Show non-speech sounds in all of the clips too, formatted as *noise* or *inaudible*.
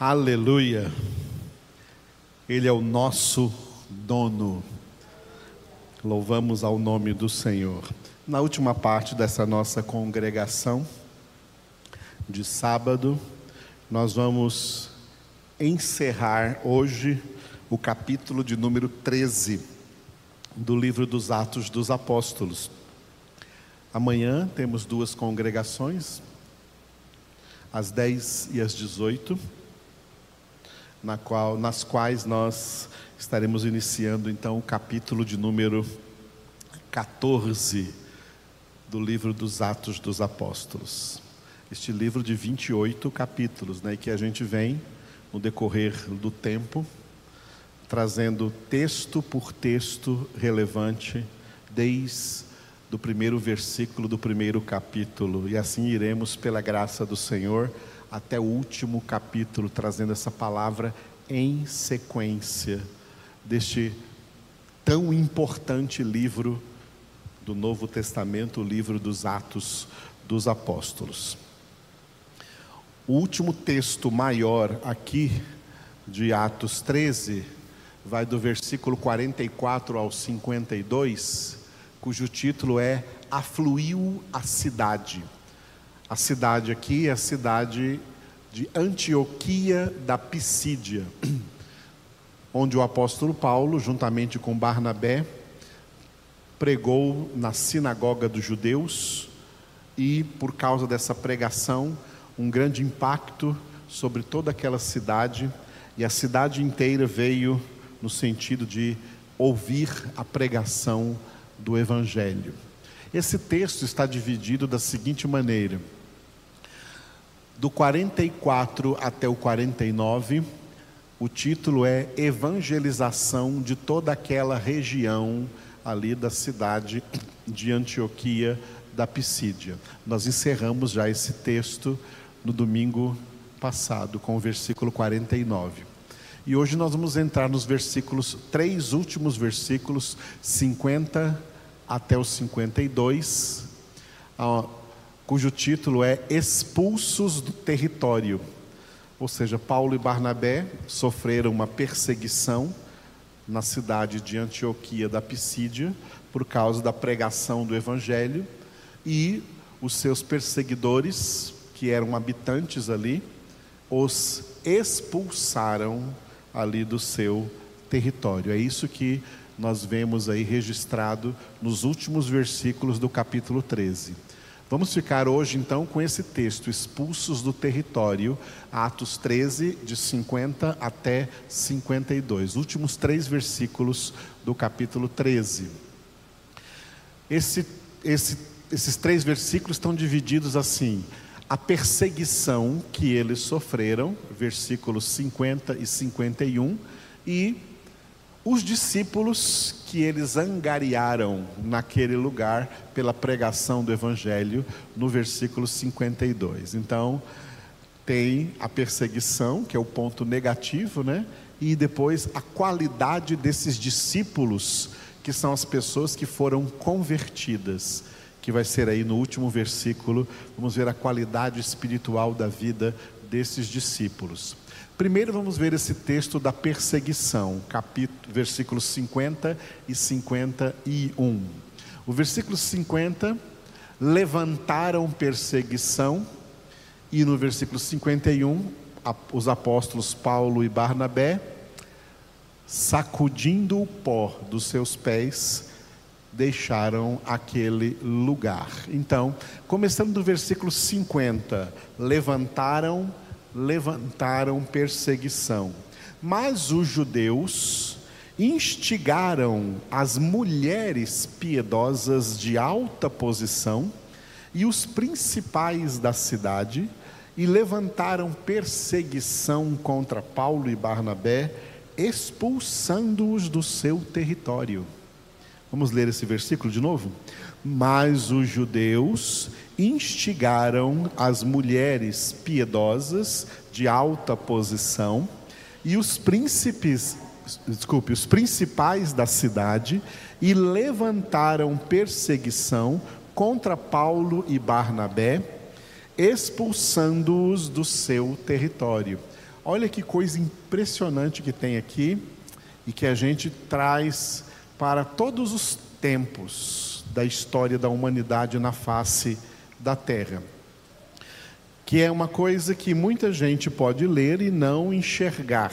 Aleluia. Ele é o nosso dono. Louvamos ao nome do Senhor. Na última parte dessa nossa congregação de sábado, nós vamos encerrar hoje o capítulo de número 13 do livro dos Atos dos Apóstolos. Amanhã temos duas congregações, às 10 e às 18 na qual, nas quais nós estaremos iniciando então o capítulo de número 14 do livro dos Atos dos Apóstolos. Este livro de 28 capítulos, né, que a gente vem no decorrer do tempo trazendo texto por texto relevante desde do primeiro versículo do primeiro capítulo, e assim iremos pela graça do Senhor até o último capítulo, trazendo essa palavra em sequência deste tão importante livro do Novo Testamento, o livro dos Atos dos Apóstolos. O último texto maior aqui de Atos 13 vai do versículo 44 ao 52, cujo título é Afluiu a cidade. A cidade aqui é a cidade de Antioquia da Pisídia, onde o apóstolo Paulo, juntamente com Barnabé, pregou na sinagoga dos judeus e, por causa dessa pregação, um grande impacto sobre toda aquela cidade, e a cidade inteira veio no sentido de ouvir a pregação do Evangelho. Esse texto está dividido da seguinte maneira: do 44 até o 49, o título é Evangelização de toda aquela região ali da cidade de Antioquia da Pisídia. Nós encerramos já esse texto no domingo passado, com o versículo 49. E hoje nós vamos entrar nos versículos, três últimos versículos, 50 até o 52 cujo título é Expulsos do Território. Ou seja, Paulo e Barnabé sofreram uma perseguição na cidade de Antioquia da Pisídia por causa da pregação do evangelho e os seus perseguidores, que eram habitantes ali, os expulsaram ali do seu território. É isso que nós vemos aí registrado nos últimos versículos do capítulo 13. Vamos ficar hoje então com esse texto, expulsos do território, Atos 13, de 50 até 52, últimos três versículos do capítulo 13. Esse, esse, esses três versículos estão divididos assim: a perseguição que eles sofreram, versículos 50 e 51, e os discípulos que eles angariaram naquele lugar pela pregação do Evangelho, no versículo 52. Então, tem a perseguição, que é o ponto negativo, né? E depois a qualidade desses discípulos, que são as pessoas que foram convertidas, que vai ser aí no último versículo, vamos ver a qualidade espiritual da vida desses discípulos. Primeiro vamos ver esse texto da perseguição, capítulo, versículos 50 e 51. O versículo 50, levantaram perseguição, e no versículo 51, os apóstolos Paulo e Barnabé, sacudindo o pó dos seus pés, deixaram aquele lugar. Então, começando do versículo 50, levantaram perseguição levantaram perseguição. Mas os judeus instigaram as mulheres piedosas de alta posição e os principais da cidade e levantaram perseguição contra Paulo e Barnabé, expulsando-os do seu território. Vamos ler esse versículo de novo? Mas os judeus instigaram as mulheres piedosas de alta posição e os príncipes, desculpe, os principais da cidade e levantaram perseguição contra Paulo e Barnabé, expulsando-os do seu território. Olha que coisa impressionante que tem aqui e que a gente traz para todos os tempos da história da humanidade na face da Terra. Que é uma coisa que muita gente pode ler e não enxergar,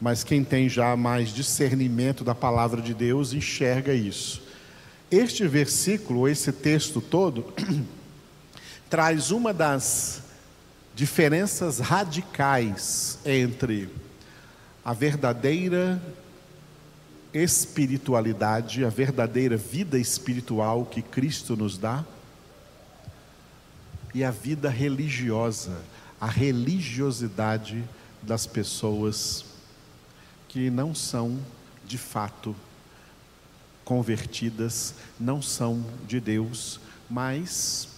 mas quem tem já mais discernimento da palavra de Deus enxerga isso. Este versículo, esse texto todo, *clears throat* traz uma das diferenças radicais entre a verdadeira espiritualidade, a verdadeira vida espiritual que Cristo nos dá, e a vida religiosa, a religiosidade das pessoas que não são de fato convertidas, não são de Deus, mas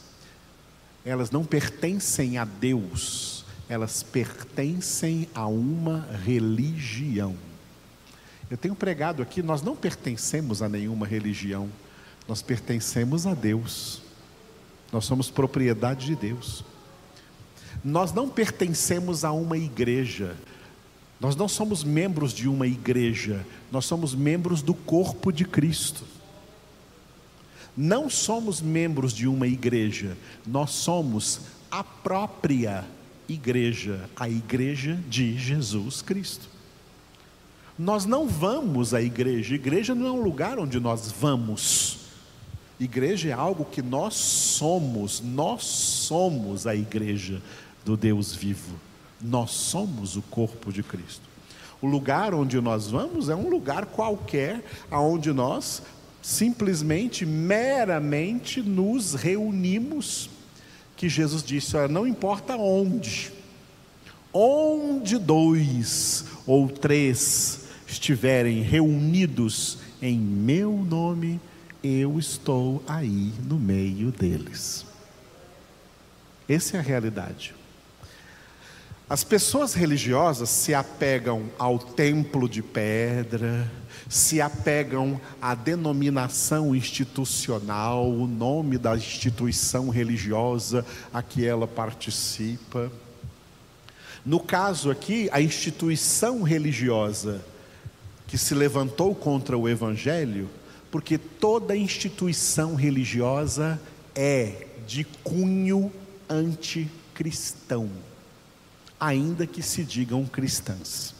elas não pertencem a Deus, elas pertencem a uma religião. Eu tenho pregado aqui, nós não pertencemos a nenhuma religião, nós pertencemos a Deus. Nós somos propriedade de Deus. Nós não pertencemos a uma igreja. Nós não somos membros de uma igreja, nós somos membros do corpo de Cristo. Não somos membros de uma igreja, nós somos a própria igreja, a igreja de Jesus Cristo. Nós não vamos à igreja, igreja não é um lugar onde nós vamos. Igreja é algo que nós somos, nós somos a igreja do Deus vivo, nós somos o corpo de Cristo. O lugar onde nós vamos é um lugar qualquer, aonde nós simplesmente, meramente nos reunimos. Que Jesus disse: olha, não importa onde, onde dois ou três estiverem reunidos em meu nome, eu estou aí no meio deles. Essa é a realidade. As pessoas religiosas se apegam ao templo de pedra, se apegam à denominação institucional, o nome da instituição religiosa a que ela participa. No caso aqui, a instituição religiosa que se levantou contra o Evangelho, porque toda instituição religiosa é de cunho anticristão, ainda que se digam cristãs.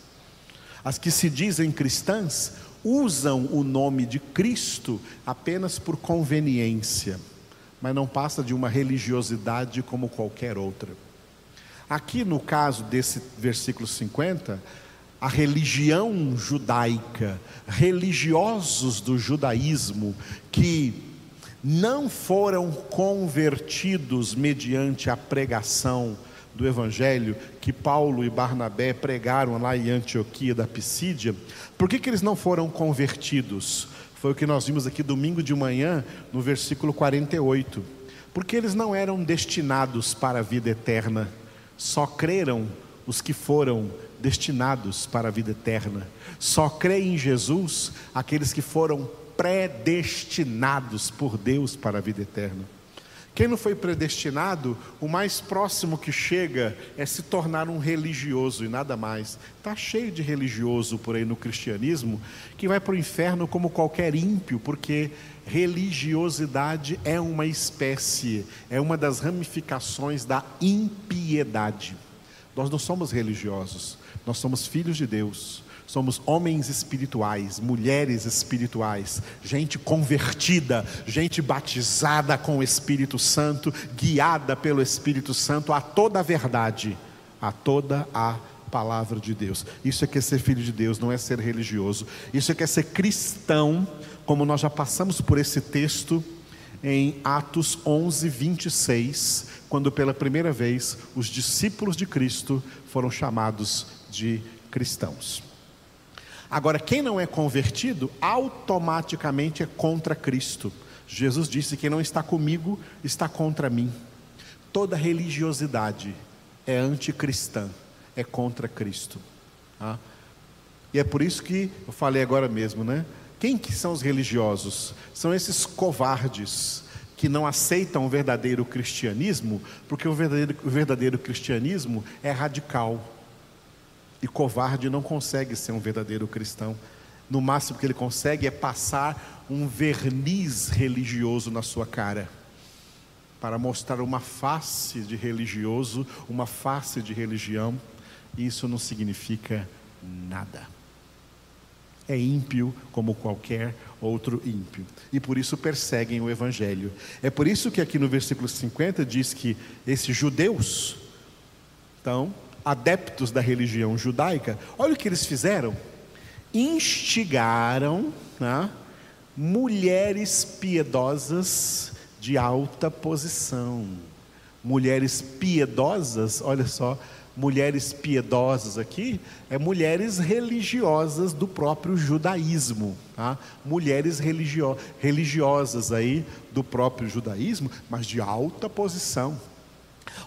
As que se dizem cristãs usam o nome de Cristo apenas por conveniência, mas não passa de uma religiosidade como qualquer outra. Aqui no caso desse versículo 50, a religião judaica, religiosos do judaísmo que não foram convertidos mediante a pregação do evangelho que Paulo e Barnabé pregaram lá em Antioquia da Pisídia, por que, que eles não foram convertidos? Foi o que nós vimos aqui domingo de manhã, no versículo 48. Porque eles não eram destinados para a vida eterna, só creram os que foram destinados para a vida eterna. Só creem em Jesus aqueles que foram predestinados por Deus para a vida eterna. Quem não foi predestinado, o mais próximo que chega é se tornar um religioso e nada mais. Está cheio de religioso por aí no cristianismo que vai para o inferno como qualquer ímpio, porque religiosidade é uma espécie, é uma das ramificações da impiedade. Nós não somos religiosos, nós somos filhos de Deus, somos homens espirituais, mulheres espirituais, gente convertida, gente batizada com o Espírito Santo, guiada pelo Espírito Santo a toda a verdade, a toda a palavra de Deus. Isso é que é ser filho de Deus, não é ser religioso. Isso é que é ser cristão, como nós já passamos por esse texto em Atos 11, 26, quando pela primeira vez os discípulos de Cristo foram chamados de cristãos. Agora, quem não é convertido, automaticamente é contra Cristo. Jesus disse: Quem não está comigo está contra mim. Toda religiosidade é anticristã, é contra Cristo. Tá? E é por isso que eu falei agora mesmo, né? Quem que são os religiosos? São esses covardes que não aceitam o verdadeiro cristianismo, porque o verdadeiro, o verdadeiro cristianismo é radical. E covarde não consegue ser um verdadeiro cristão. No máximo que ele consegue é passar um verniz religioso na sua cara, para mostrar uma face de religioso, uma face de religião. Isso não significa nada. É ímpio como qualquer outro ímpio. E por isso perseguem o Evangelho. É por isso que aqui no versículo 50 diz que esses judeus, então, adeptos da religião judaica, olha o que eles fizeram: instigaram né, mulheres piedosas de alta posição. Mulheres piedosas, olha só, mulheres piedosas aqui, é mulheres religiosas do próprio judaísmo, tá? mulheres religio religiosas aí do próprio judaísmo, mas de alta posição.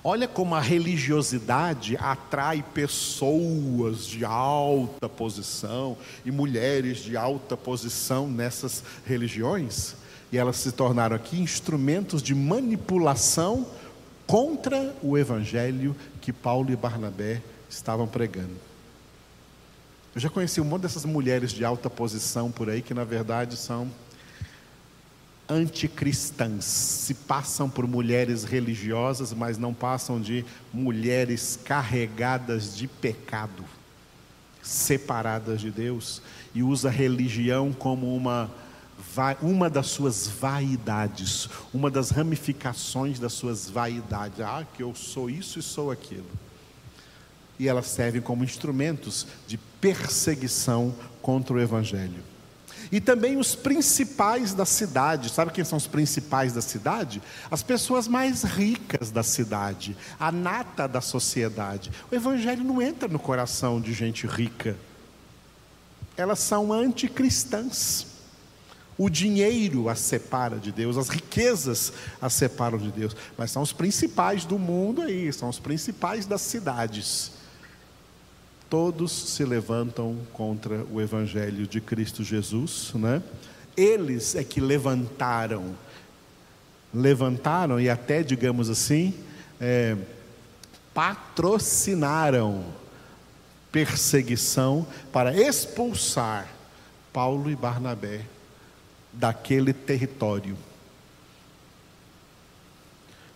Olha como a religiosidade atrai pessoas de alta posição e mulheres de alta posição nessas religiões, e elas se tornaram aqui instrumentos de manipulação contra o evangelho que Paulo e Barnabé estavam pregando. Eu já conheci um monte dessas mulheres de alta posição por aí que na verdade são anticristãs, se passam por mulheres religiosas, mas não passam de mulheres carregadas de pecado, separadas de Deus, e usa religião como uma uma das suas vaidades, uma das ramificações das suas vaidades. Ah, que eu sou isso e sou aquilo. E elas servem como instrumentos de perseguição contra o Evangelho. E também os principais da cidade, sabe quem são os principais da cidade? As pessoas mais ricas da cidade, a nata da sociedade. O Evangelho não entra no coração de gente rica, elas são anticristãs. O dinheiro as separa de Deus, as riquezas as separam de Deus, mas são os principais do mundo aí, são os principais das cidades. Todos se levantam contra o evangelho de Cristo Jesus, né? Eles é que levantaram, levantaram e até, digamos assim, é, patrocinaram perseguição para expulsar Paulo e Barnabé daquele território.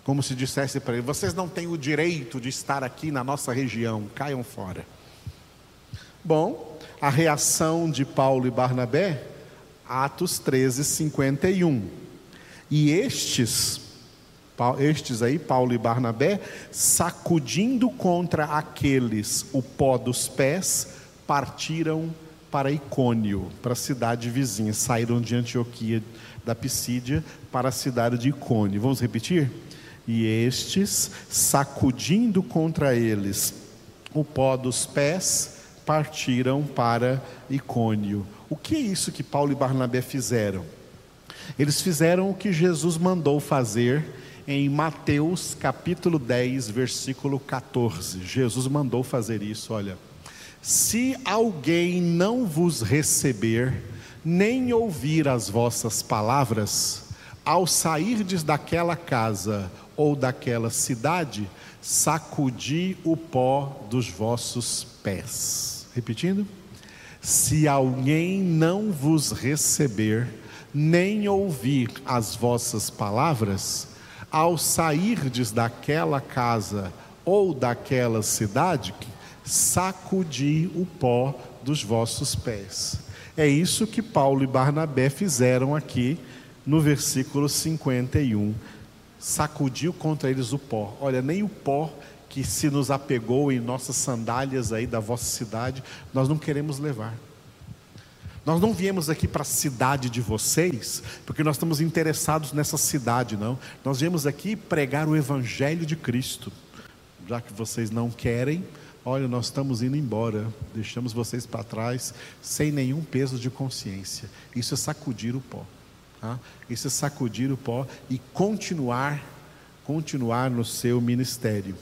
Como se dissesse para ele: vocês não têm o direito de estar aqui na nossa região, caiam fora. Bom, a reação de Paulo e Barnabé, Atos 13, 51. E estes, estes aí, Paulo e Barnabé, sacudindo contra aqueles o pó dos pés, partiram para Icônio, para a cidade vizinha. Saíram de Antioquia da Pisídia para a cidade de Icônio. Vamos repetir? E estes, sacudindo contra eles o pó dos pés, partiram para Icônio. O que é isso que Paulo e Barnabé fizeram? Eles fizeram o que Jesus mandou fazer em Mateus capítulo 10, versículo 14. Jesus mandou fazer isso, olha. Se alguém não vos receber, nem ouvir as vossas palavras, ao sairdes daquela casa ou daquela cidade, sacudi o pó dos vossos pés. Repetindo: se alguém não vos receber, nem ouvir as vossas palavras, ao sairdes daquela casa ou daquela cidade, sacudi o pó dos vossos pés. É isso que Paulo e Barnabé fizeram aqui no versículo 51. Sacudiu contra eles o pó. Olha, nem o pó que se nos apegou em nossas sandálias aí da vossa cidade, nós não queremos levar. Nós não viemos aqui para a cidade de vocês, porque nós estamos interessados nessa cidade, não. Nós viemos aqui pregar o Evangelho de Cristo. Já que vocês não querem, Olha, nós estamos indo embora, deixamos vocês para trás sem nenhum peso de consciência. Isso é sacudir o pó. Tá? Isso é sacudir o pó e continuar, continuar no seu ministério.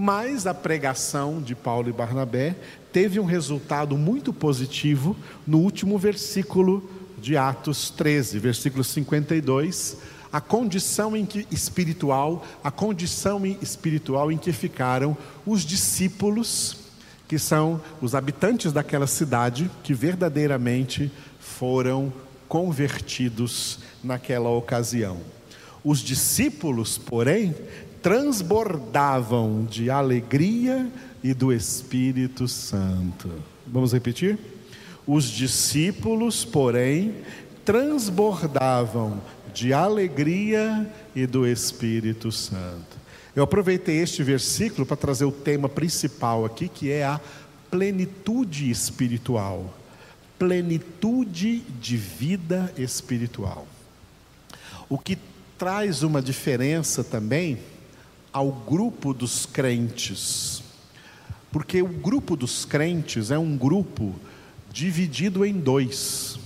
Mas a pregação de Paulo e Barnabé teve um resultado muito positivo no último versículo de Atos 13, versículo 52 a condição em que espiritual, a condição espiritual em que ficaram os discípulos que são os habitantes daquela cidade que verdadeiramente foram convertidos naquela ocasião. Os discípulos, porém, transbordavam de alegria e do Espírito Santo. Vamos repetir? Os discípulos, porém, transbordavam de alegria e do Espírito Santo. Eu aproveitei este versículo para trazer o tema principal aqui, que é a plenitude espiritual. Plenitude de vida espiritual. O que traz uma diferença também ao grupo dos crentes. Porque o grupo dos crentes é um grupo dividido em dois.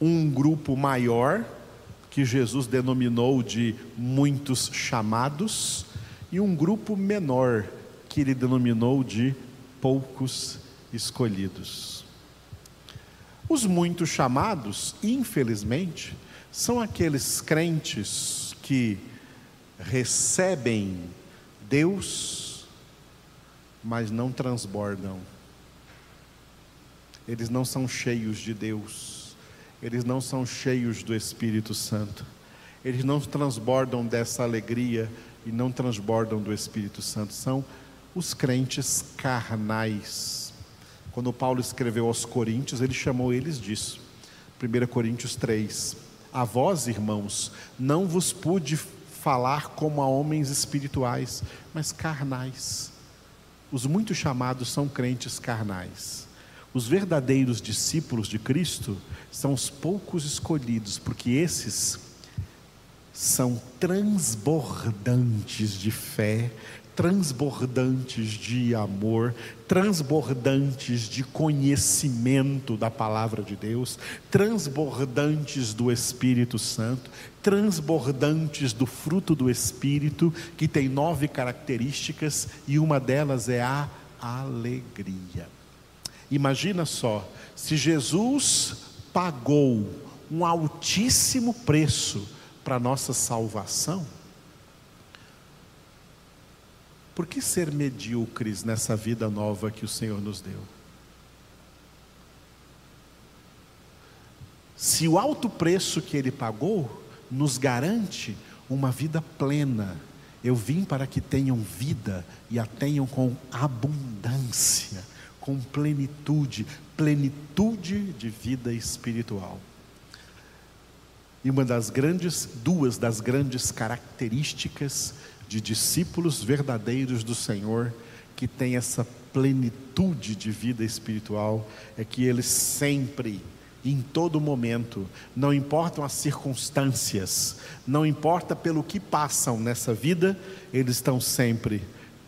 Um grupo maior, que Jesus denominou de muitos chamados, e um grupo menor, que ele denominou de poucos escolhidos. Os muitos chamados, infelizmente, são aqueles crentes que recebem Deus, mas não transbordam. Eles não são cheios de Deus eles não são cheios do Espírito Santo. Eles não transbordam dessa alegria e não transbordam do Espírito Santo. São os crentes carnais. Quando Paulo escreveu aos Coríntios, ele chamou eles disso. 1 Coríntios 3. A vós, irmãos, não vos pude falar como a homens espirituais, mas carnais. Os muito chamados são crentes carnais. Os verdadeiros discípulos de Cristo são os poucos escolhidos, porque esses são transbordantes de fé, transbordantes de amor, transbordantes de conhecimento da palavra de Deus, transbordantes do Espírito Santo, transbordantes do fruto do Espírito, que tem nove características e uma delas é a alegria. Imagina só, se Jesus pagou um altíssimo preço para nossa salvação, por que ser medíocres nessa vida nova que o Senhor nos deu? Se o alto preço que Ele pagou nos garante uma vida plena, eu vim para que tenham vida e a tenham com abundância com plenitude, plenitude de vida espiritual. E uma das grandes, duas das grandes características de discípulos verdadeiros do Senhor, que tem essa plenitude de vida espiritual, é que eles sempre, em todo momento, não importam as circunstâncias, não importa pelo que passam nessa vida, eles estão sempre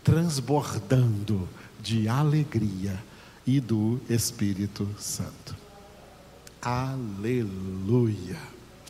transbordando de alegria e do Espírito Santo. Aleluia.